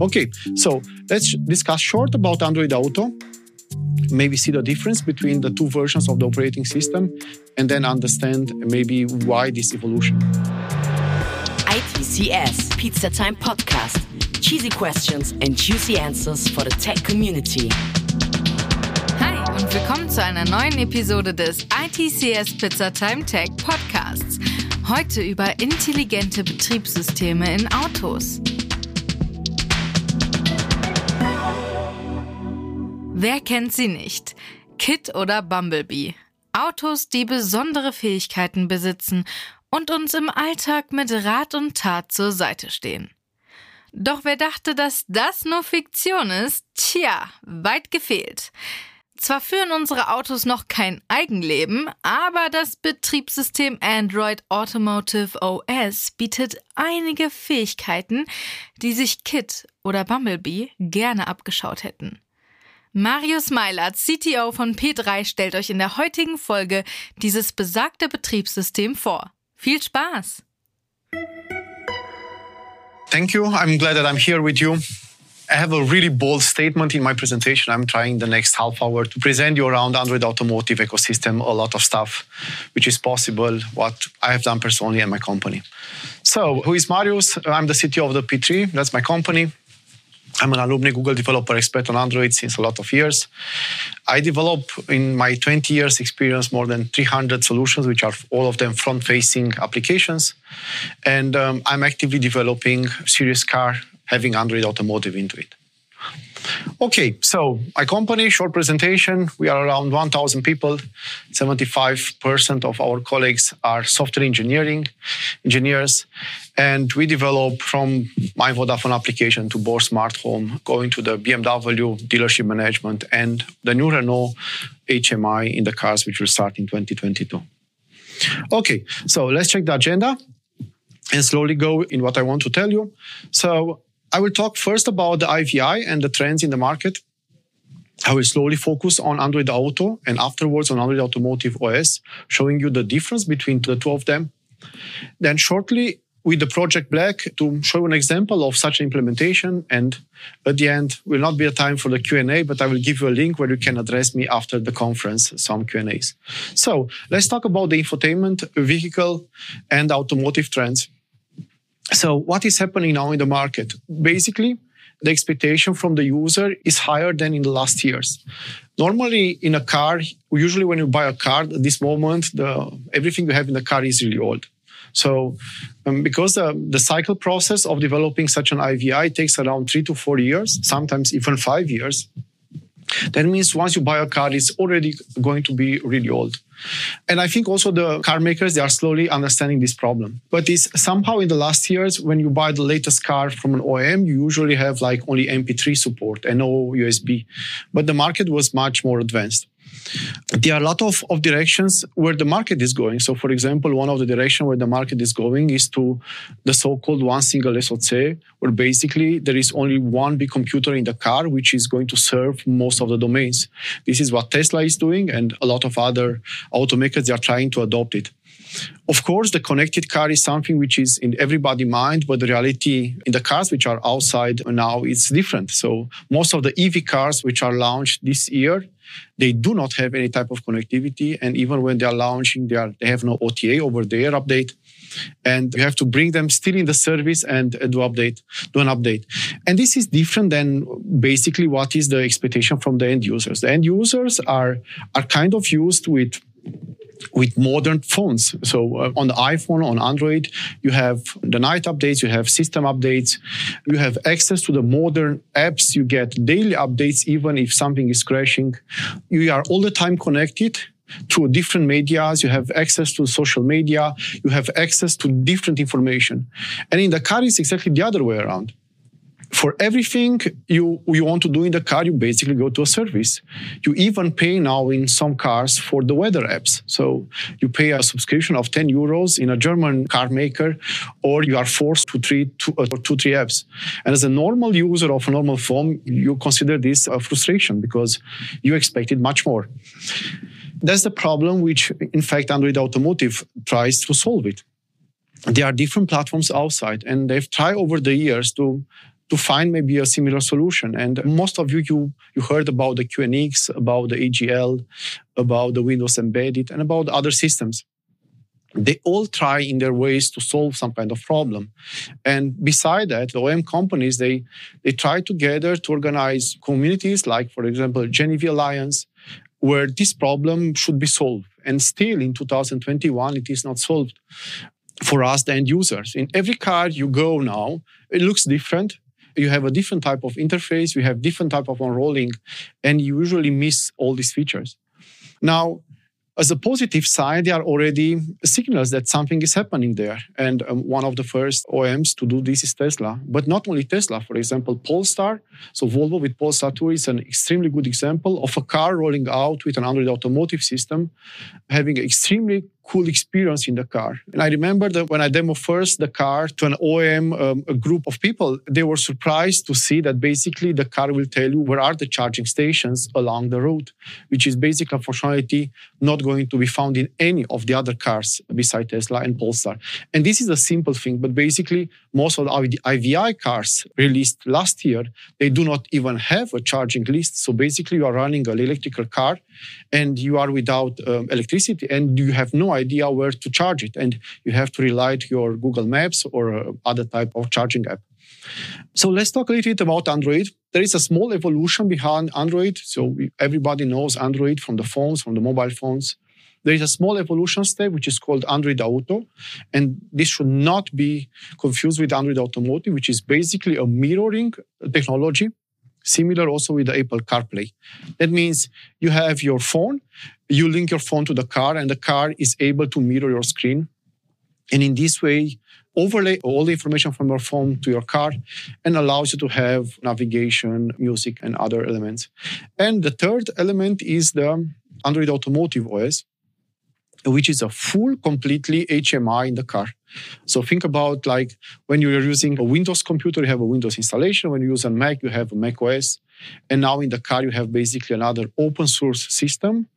Okay, so let's discuss short about Android Auto, maybe see the difference between the two versions of the operating system, and then understand maybe why this evolution. ITCS Pizza Time Podcast. Cheesy questions and juicy answers for the tech community. Hi und willkommen zu einer neuen Episode des ITCS Pizza Time Tech Podcasts. Heute über intelligente Betriebssysteme in Autos. Wer kennt sie nicht? Kit oder Bumblebee. Autos, die besondere Fähigkeiten besitzen und uns im Alltag mit Rat und Tat zur Seite stehen. Doch wer dachte, dass das nur Fiktion ist? Tja, weit gefehlt. Zwar führen unsere Autos noch kein Eigenleben, aber das Betriebssystem Android Automotive OS bietet einige Fähigkeiten, die sich Kit oder Bumblebee gerne abgeschaut hätten. Marius Meilert, CTO von P3, stellt euch in der heutigen Folge dieses besagte Betriebssystem vor. Viel Spaß! Thank you. I'm glad that I'm here with you. I have a really bold statement in my presentation. I'm trying the next half hour to present you around Android automotive ecosystem, a lot of stuff which is possible, what I have done personally and my company. So, who is Marius? I'm the CTO of the P3. That's my company. I'm an alumni Google developer expert on Android since a lot of years. I develop in my 20 years experience more than 300 solutions, which are all of them front-facing applications. And um, I'm actively developing serious car having Android Automotive into it. Okay, so my company, short presentation. We are around 1,000 people. 75% of our colleagues are software engineering engineers, and we develop from my Vodafone application to Bose Smart Home, going to the BMW dealership management and the new Renault HMI in the cars, which will start in 2022. Okay, so let's check the agenda and slowly go in what I want to tell you. So I will talk first about the IVI and the trends in the market. I will slowly focus on Android Auto and afterwards on Android Automotive OS, showing you the difference between the two of them. Then shortly with the Project Black to show an example of such an implementation. And at the end will not be a time for the Q&A, but I will give you a link where you can address me after the conference, some Q&As. So let's talk about the infotainment, vehicle, and automotive trends. So what is happening now in the market? Basically, the expectation from the user is higher than in the last years. Normally, in a car, usually when you buy a car, at this moment, the, everything you have in the car is really old. So, um, because the, the cycle process of developing such an IVI takes around three to four years, sometimes even five years, that means once you buy a car, it's already going to be really old. And I think also the car makers, they are slowly understanding this problem. But it's somehow in the last years, when you buy the latest car from an OEM, you usually have like only MP3 support and no USB. But the market was much more advanced there are a lot of, of directions where the market is going. So, for example, one of the direction where the market is going is to the so-called one single SOC, where basically there is only one big computer in the car, which is going to serve most of the domains. This is what Tesla is doing, and a lot of other automakers they are trying to adopt it. Of course, the connected car is something which is in everybody's mind, but the reality in the cars which are outside now is different. So most of the EV cars which are launched this year, they do not have any type of connectivity. And even when they are launching, they, are, they have no OTA over the air update. And you have to bring them still in the service and do update, do an update. And this is different than basically what is the expectation from the end users. The end users are, are kind of used with with modern phones. So uh, on the iPhone, on Android, you have the night updates, you have system updates, you have access to the modern apps, you get daily updates, even if something is crashing. You are all the time connected to different medias. You have access to social media. You have access to different information. And in the car, it's exactly the other way around for everything you, you want to do in the car, you basically go to a service. You even pay now in some cars for the weather apps. So you pay a subscription of 10 euros in a German car maker, or you are forced to treat two, uh, two, three apps. And as a normal user of a normal phone, you consider this a frustration because you expected much more. That's the problem which, in fact, Android Automotive tries to solve it there are different platforms outside, and they've tried over the years to to find maybe a similar solution. And most of you, you, you heard about the QNX, about the AGL, about the Windows Embedded, and about other systems. They all try in their ways to solve some kind of problem. And beside that, the OEM companies, they, they try together to organize communities like, for example, GENIVI Alliance, where this problem should be solved. And still in 2021, it is not solved for us, the end users. In every car you go now, it looks different you have a different type of interface, you have different type of unrolling, and you usually miss all these features. Now, as a positive side, there are already signals that something is happening there. And um, one of the first OEMs to do this is Tesla. But not only Tesla, for example, Polestar. So Volvo with Polestar 2 is an extremely good example of a car rolling out with an Android automotive system, having extremely cool experience in the car. And I remember that when I demo first the car to an OEM, um, a group of people, they were surprised to see that basically the car will tell you where are the charging stations along the road, which is basically a functionality not going to be found in any of the other cars beside Tesla and Polestar. And this is a simple thing, but basically most of the IVI cars released last year, they do not even have a charging list. So basically you are running an electrical car and you are without um, electricity and you have no idea where to charge it. And you have to rely to your google maps or uh, other type of charging app. So let's talk a little bit about android. There is a small evolution behind android. So everybody knows android from the phones from the mobile phones. There is a small evolution step which is called android auto. And this should not be confused with android automotive which is basically a mirroring technology Similar also with the Apple CarPlay. That means you have your phone, you link your phone to the car, and the car is able to mirror your screen. And in this way, overlay all the information from your phone to your car and allows you to have navigation, music, and other elements. And the third element is the Android Automotive OS, which is a full, completely HMI in the car. So think about like when you're using a Windows computer, you have a Windows installation. When you use a Mac, you have a Mac OS. And now in the car, you have basically another open source system.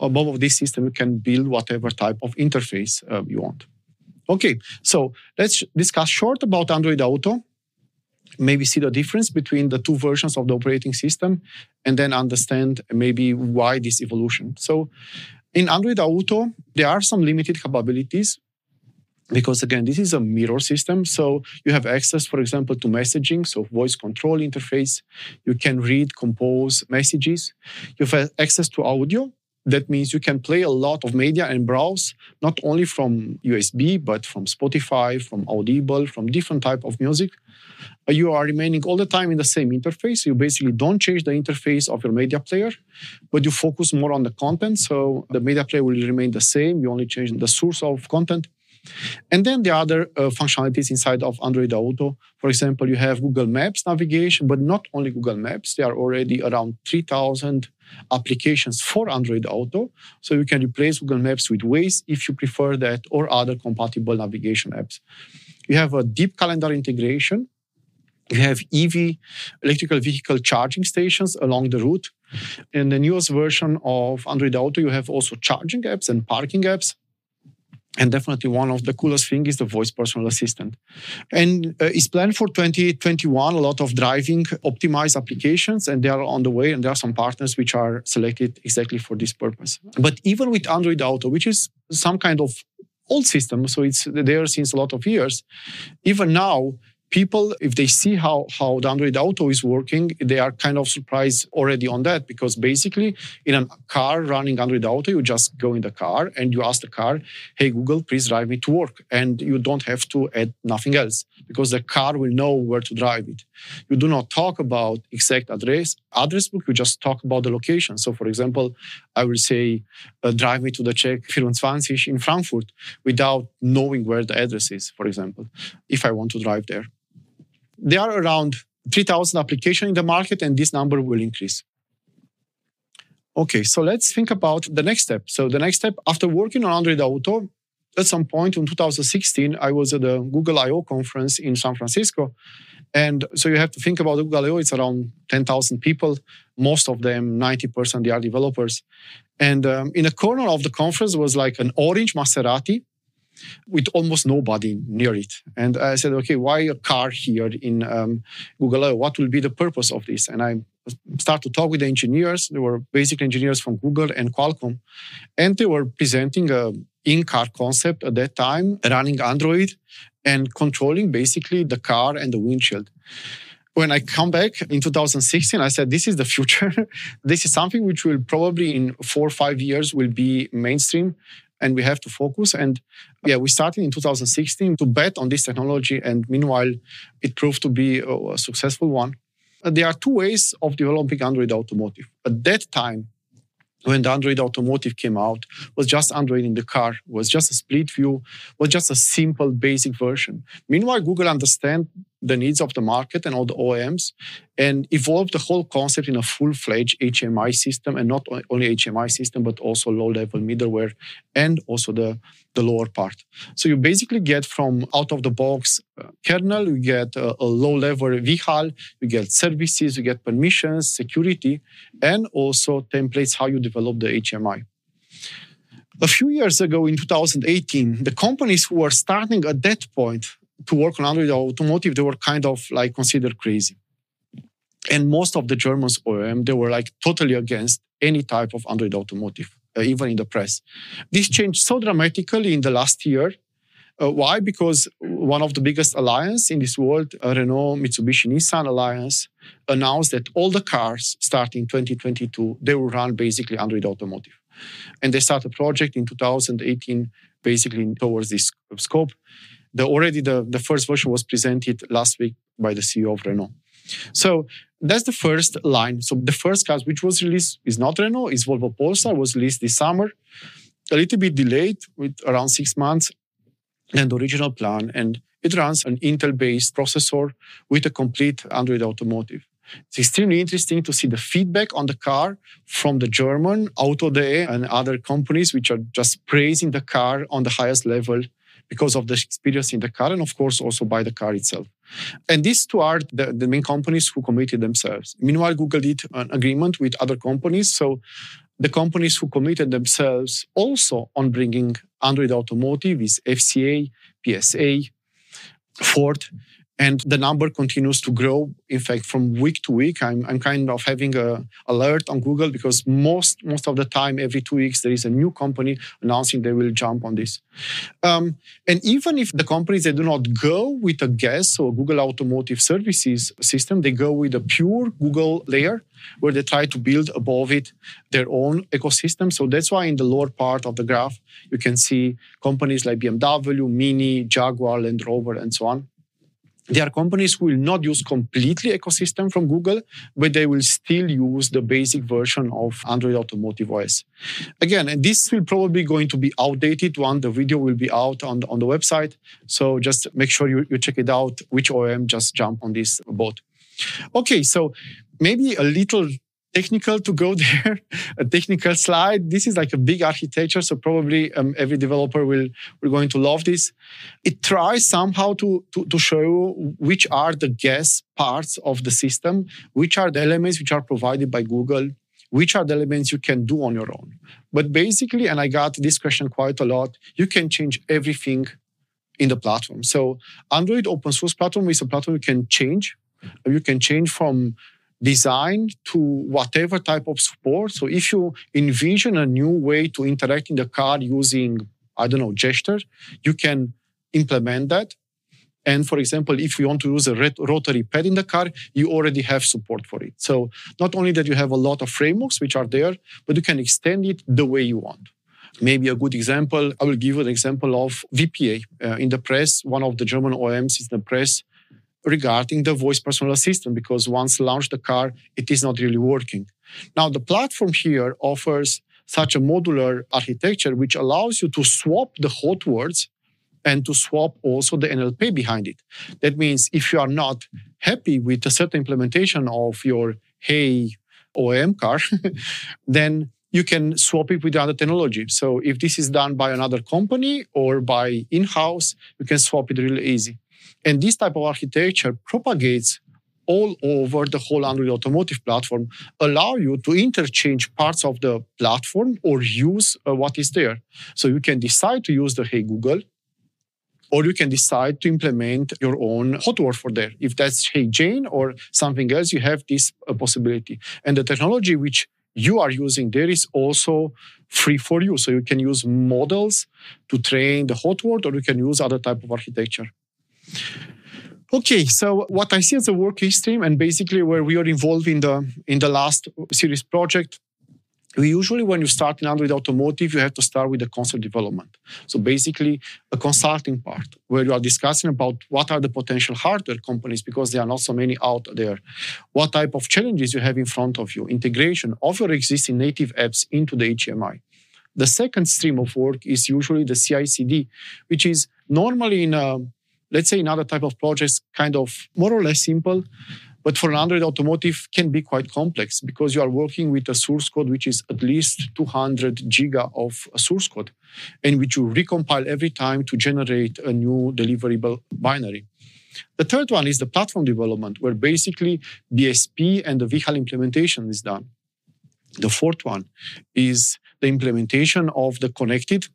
Above of this system, you can build whatever type of interface uh, you want. Okay, so let's discuss short about Android Auto. Maybe see the difference between the two versions of the operating system, and then understand maybe why this evolution. So, in Android Auto, there are some limited capabilities because again this is a mirror system. So you have access for example to messaging so voice control interface. You can read compose messages. You have access to audio that means you can play a lot of media and browse not only from usb but from spotify from audible from different type of music. Uh, you are remaining all the time in the same interface. You basically don't change the interface of your media player but you focus more on the content. So the media player will remain the same. You only change the source of content and then the other uh, functionalities inside of Android Auto, for example, you have Google Maps navigation, but not only Google Maps. There are already around 3,000 applications for Android Auto. So you can replace Google Maps with Waze if you prefer that, or other compatible navigation apps. You have a deep calendar integration. You have EV, electrical vehicle charging stations along the route. In the newest version of Android Auto, you have also charging apps and parking apps and definitely one of the coolest thing is the voice personal assistant. And uh, it's planned for 2021 a lot of driving optimized applications and they are on the way and there are some partners which are selected exactly for this purpose. But even with android auto which is some kind of old system so it's there since a lot of years even now people, if they see how, how the Android Auto is working, they are kind of surprised already on that because basically in a car running Android Auto, you just go in the car and you ask the car, hey, Google, please drive me to work. And you don't have to add nothing else because the car will know where to drive it. You do not talk about exact address, address book, you just talk about the location. So for example, I will say, uh, drive me to the Check24 in Frankfurt without knowing where the address is, for example, if I want to drive there. There are around 3,000 applications in the market, and this number will increase. Okay, so let's think about the next step. So the next step, after working on Android Auto, at some point in 2016, I was at the Google I/O conference in San Francisco, and so you have to think about Google I/O. It's around 10,000 people. Most of them, 90%, they are developers. And um, in a corner of the conference was like an orange Maserati with almost nobody near it. And I said, okay, why a car here in um, Google? What will be the purpose of this? And I start to talk with the engineers. They were basic engineers from Google and Qualcomm, and they were presenting a in-car concept at that time, running Android and controlling basically the car and the windshield. When I come back in 2016, I said, this is the future. this is something which will probably in four or five years will be mainstream and we have to focus. And yeah, we started in 2016 to bet on this technology. And meanwhile, it proved to be a successful one. Uh, there are two ways of developing Android Automotive. At that time, when the Android Automotive came out, was just Android in the car, was just a split view, was just a simple basic version. Meanwhile, Google understand the needs of the market and all the OEMs and evolved the whole concept in a full-fledged HMI system and not only HMI system, but also low-level middleware and also the, the lower part. So you basically get from out of the box uh, kernel, you get a, a low-level VHAL, you get services, you get permissions, security, and also templates how you develop the HMI. A few years ago in 2018, the companies who were starting at that point to work on Android automotive, they were kind of like considered crazy. And most of the Germans OEM, they were like totally against any type of Android automotive, uh, even in the press. This changed so dramatically in the last year. Uh, why? Because one of the biggest alliance in this world, uh, Renault, Mitsubishi, Nissan alliance, announced that all the cars starting 2022, they will run basically Android automotive. And they start a project in 2018, basically towards this scope the already the, the first version was presented last week by the CEO of Renault. So that's the first line. So the first car which was released is not Renault, it's Volvo Polestar, was released this summer, a little bit delayed with around six months than the original plan. And it runs an Intel-based processor with a complete Android automotive. It's extremely interesting to see the feedback on the car from the German Auto.de and other companies, which are just praising the car on the highest level because of the experience in the car and of course also by the car itself. And these two are the, the main companies who committed themselves. Meanwhile, Google did an agreement with other companies. So the companies who committed themselves also on bringing Android Automotive is FCA, PSA, Ford, and the number continues to grow. In fact from week to week i'm, I'm kind of having a alert on google because most most of the time every two weeks there is a new company announcing they will jump on this. Um, and even if the companies they do not go with a GAS or google automotive services system they go with a pure google layer where they try to build above it their own ecosystem. So that's why in the lower part of the graph you can see companies like bmw mini jaguar land rover and so on there are companies who will not use completely ecosystem from Google, but they will still use the basic version of Android Automotive OS. Again, and this will probably going to be outdated one. The video will be out on the, on the website. So just make sure you, you check it out, which OEM just jump on this boat. Okay, so maybe a little technical to go there, a technical slide. This is like a big architecture, so probably um, every developer will will going to love this. It tries somehow to, to to show which are the GAS parts of the system, which are the elements which are provided by Google, which are the elements you can do on your own. But basically, and I got this question quite a lot, you can change everything in the platform. So Android open source platform is a platform you can change. You can change from designed to whatever type of support. So if you envision a new way to interact in the car using, I don't know, gesture, you can implement that. And for example, if you want to use a rotary pad in the car, you already have support for it. So not only that you have a lot of frameworks which are there, but you can extend it the way you want. Maybe a good example, I will give an example of VPA. Uh, in the press, one of the German OEMs in the press regarding the voice personal assistant because once launched the car, it is not really working. Now, the platform here offers such a modular architecture which allows you to swap the hot words and to swap also the NLP behind it. That means if you are not happy with a certain implementation of your Hey OEM car, then you can swap it with other technology. So if this is done by another company or by in-house, you can swap it really easy. And this type of architecture propagates all over the whole Android automotive platform, allow you to interchange parts of the platform or use uh, what is there. So you can decide to use the Hey Google or you can decide to implement your own hot word for there. If that's Hey Jane or something else, you have this uh, possibility. And the technology which you are using there is also free for you. So you can use models to train the hot word, or you can use other type of architecture. Okay, so what I see as a work stream, and basically where we are involved in the in the last series project we usually when you start in android automotive you have to start with the concept development. So basically a consulting part where you are discussing about what are the potential hardware companies because there are not so many out there. What type of challenges you have in front of you integration of your existing native apps into the hmi the second stream of work is usually the ci/cd which is normally in a let's say in other type of projects kind of more or less simple but for an Android automotive can be quite complex because you are working with a source code which is at least 200 giga of source code and which you recompile every time to generate a new deliverable binary. The third one is the platform development, where basically BSP and the VHAL implementation is done. The fourth one is the implementation of the connected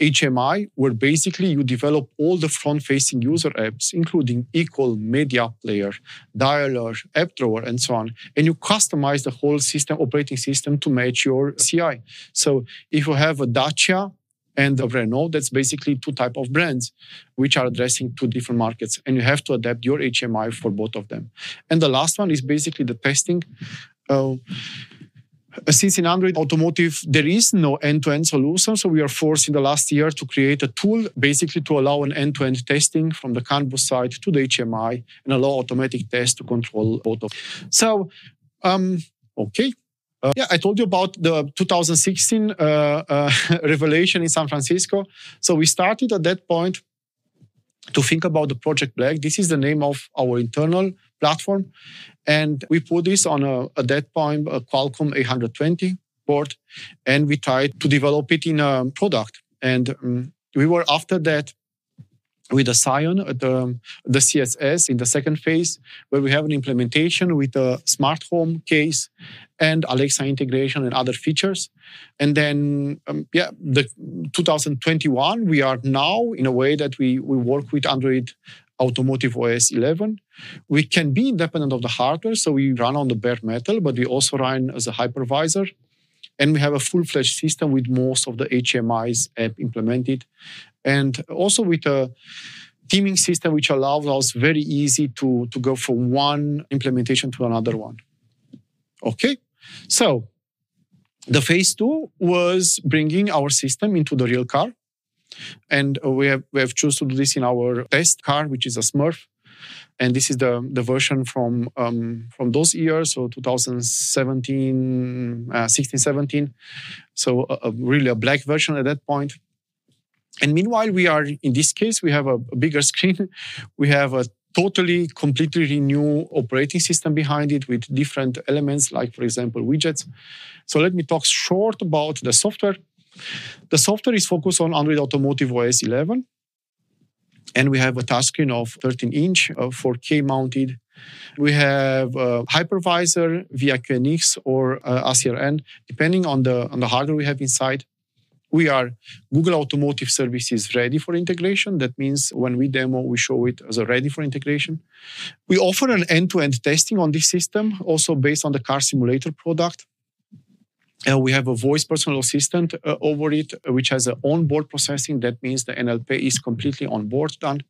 HMI, where basically you develop all the front facing user apps, including equal media player, dialer, app drawer, and so on. And you customize the whole system, operating system to match your CI. So if you have a Dacia and a Renault, that's basically two type of brands which are addressing two different markets. And you have to adapt your HMI for both of them. And the last one is basically the testing. Uh, since in Android Automotive, there is no end to end solution. So we are forced in the last year to create a tool basically to allow an end to end testing from the CAN bus side to the HMI and allow automatic tests to control both of. So, um, okay. Uh, yeah, I told you about the 2016 uh, uh, revelation in San Francisco. So we started at that point to think about the Project Black. This is the name of our internal platform. And we put this on a, that point, a Qualcomm 820 board, and we tried to develop it in a product. And um, we were after that with the Psion, uh, the, the CSS in the second phase, where we have an implementation with a smart home case and Alexa integration and other features. And then, um, yeah, the 2021, we are now in a way that we, we work with Android Automotive OS 11. We can be independent of the hardware, so we run on the bare metal, but we also run as a hypervisor. And we have a full fledged system with most of the HMIs app implemented. And also with a theming system, which allows us very easy to, to go from one implementation to another one. Okay, so the phase two was bringing our system into the real car. And we have we have chosen to do this in our test car, which is a Smurf. And this is the, the version from um, from those years, so 2017, uh, 16, 17. So a, a really a black version at that point. And meanwhile, we are in this case, we have a, a bigger screen. We have a totally, completely new operating system behind it with different elements, like, for example, widgets. So let me talk short about the software. The software is focused on Android Automotive OS 11. And we have a touchscreen of 13 inch, uh, 4K mounted. We have a hypervisor via QNX or uh, ACRN, depending on the, on the hardware we have inside. We are Google Automotive Services ready for integration. That means when we demo, we show it as a ready for integration. We offer an end to end testing on this system, also based on the car simulator product. Uh, we have a voice personal assistant uh, over it, uh, which has an onboard processing. That means the NLP is completely on board done.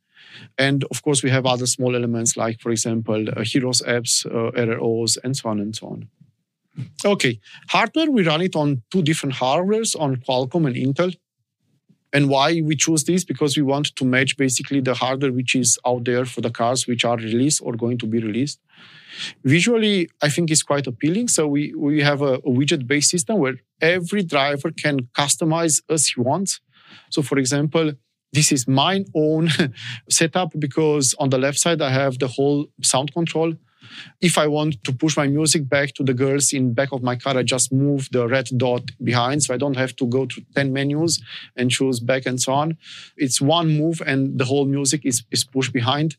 And of course, we have other small elements like, for example, uh, Heroes apps, uh, RROs, and so on and so on. Okay, hardware, we run it on two different hardwares on Qualcomm and Intel. And why we choose this? Because we want to match basically the hardware which is out there for the cars which are released or going to be released. Visually, I think it's quite appealing. So we, we have a, a widget-based system where every driver can customize as he wants. So for example, this is my own setup because on the left side I have the whole sound control if I want to push my music back to the girls in back of my car, I just move the red dot behind, so I don't have to go to 10 menus and choose back and so on. It's one move and the whole music is, is pushed behind.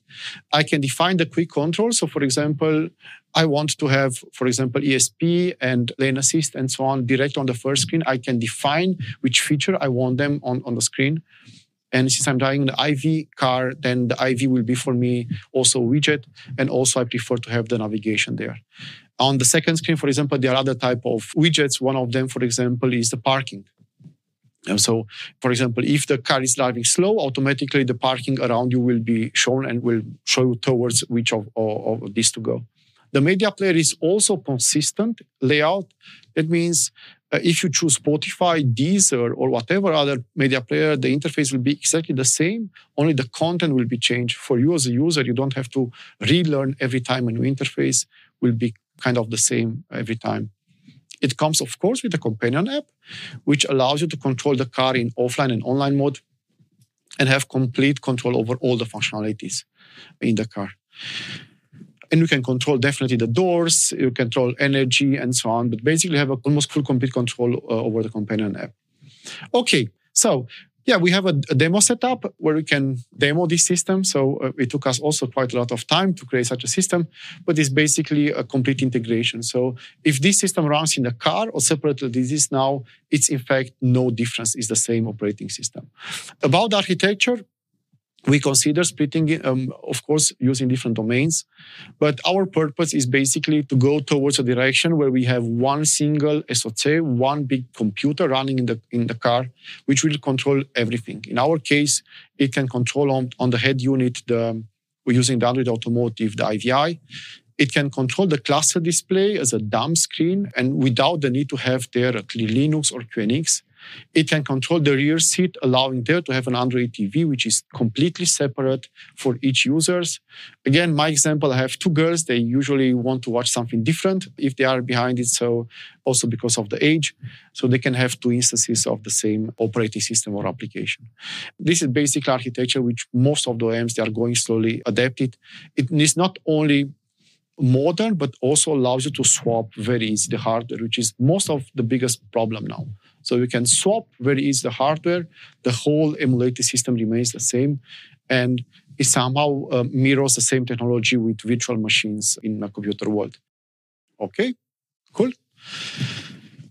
I can define the quick control. So for example, I want to have, for example, ESP and lane assist and so on direct on the first screen. I can define which feature I want them on, on the screen. And since I'm driving the EV car, then the EV will be for me also a widget. And also I prefer to have the navigation there. On the second screen, for example, there are other type of widgets. One of them, for example, is the parking. And so, for example, if the car is driving slow, automatically the parking around you will be shown and will show you towards which of, of, of these to go. The media player is also consistent layout. That means uh, if you choose Spotify, Deezer, or whatever other media player, the interface will be exactly the same. Only the content will be changed. For you as a user, you don't have to relearn every time a new interface will be kind of the same every time. It comes, of course, with a companion app, which allows you to control the car in offline and online mode and have complete control over all the functionalities in the car. And you can control definitely the doors, you control energy and so on, but basically have a, almost full complete control uh, over the companion app. Okay, so yeah, we have a, a, demo setup where we can demo this system. So uh, it took us also quite a lot of time to create such a system, but it's basically a complete integration. So if this system runs in the car or separately this is now, it's in fact no difference. It's the same operating system. About architecture, we consider splitting um, of course, using different domains. But our purpose is basically to go towards a direction where we have one single SOC, one big computer running in the, in the car, which will control everything. In our case, it can control on, on the head unit, the, we're using the Android Automotive, the IVI. It can control the cluster display as a dumb screen and without the need to have there a Linux or QNX. It can control the rear seat, allowing there to have an Android TV, which is completely separate for each users. Again, my example, I have two girls. They usually want to watch something different if they are behind it. So also because of the age, so they can have two instances of the same operating system or application. This is basic architecture, which most of the OEMs, they are going slowly adapted. It is not only modern, but also allows you to swap very easy the hardware, which is most of the biggest problem now. So you can swap very easy the hardware. The whole emulated system remains the same. And it somehow uh, mirrors the same technology with virtual machines in a computer world. Okay, cool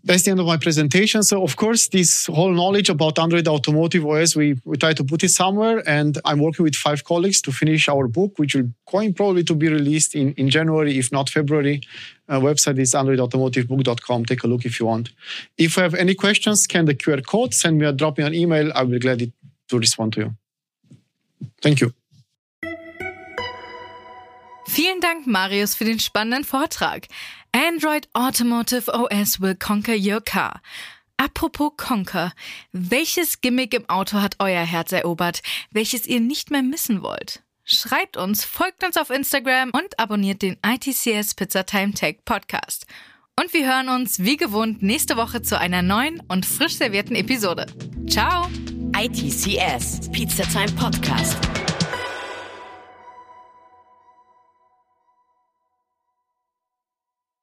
that's the end of my presentation. So, of course, this whole knowledge about Android Automotive OS, we, we try to put it somewhere. And I'm working with five colleagues to finish our book, which will going probably to be released in, in January, if not February. Uh, website is androidautomotivebook.com. Take a look if you want. If you have any questions, scan the QR code, send me a drop me an email. I will be glad to respond to you. Thank you. Vielen Dank, Marius, für den spannenden Vortrag. Android Automotive OS will conquer your car. Apropos Conquer, welches Gimmick im Auto hat euer Herz erobert, welches ihr nicht mehr missen wollt? Schreibt uns, folgt uns auf Instagram und abonniert den ITCS Pizza Time Tech Podcast. Und wir hören uns wie gewohnt nächste Woche zu einer neuen und frisch servierten Episode. Ciao! ITCS Pizza Time Podcast.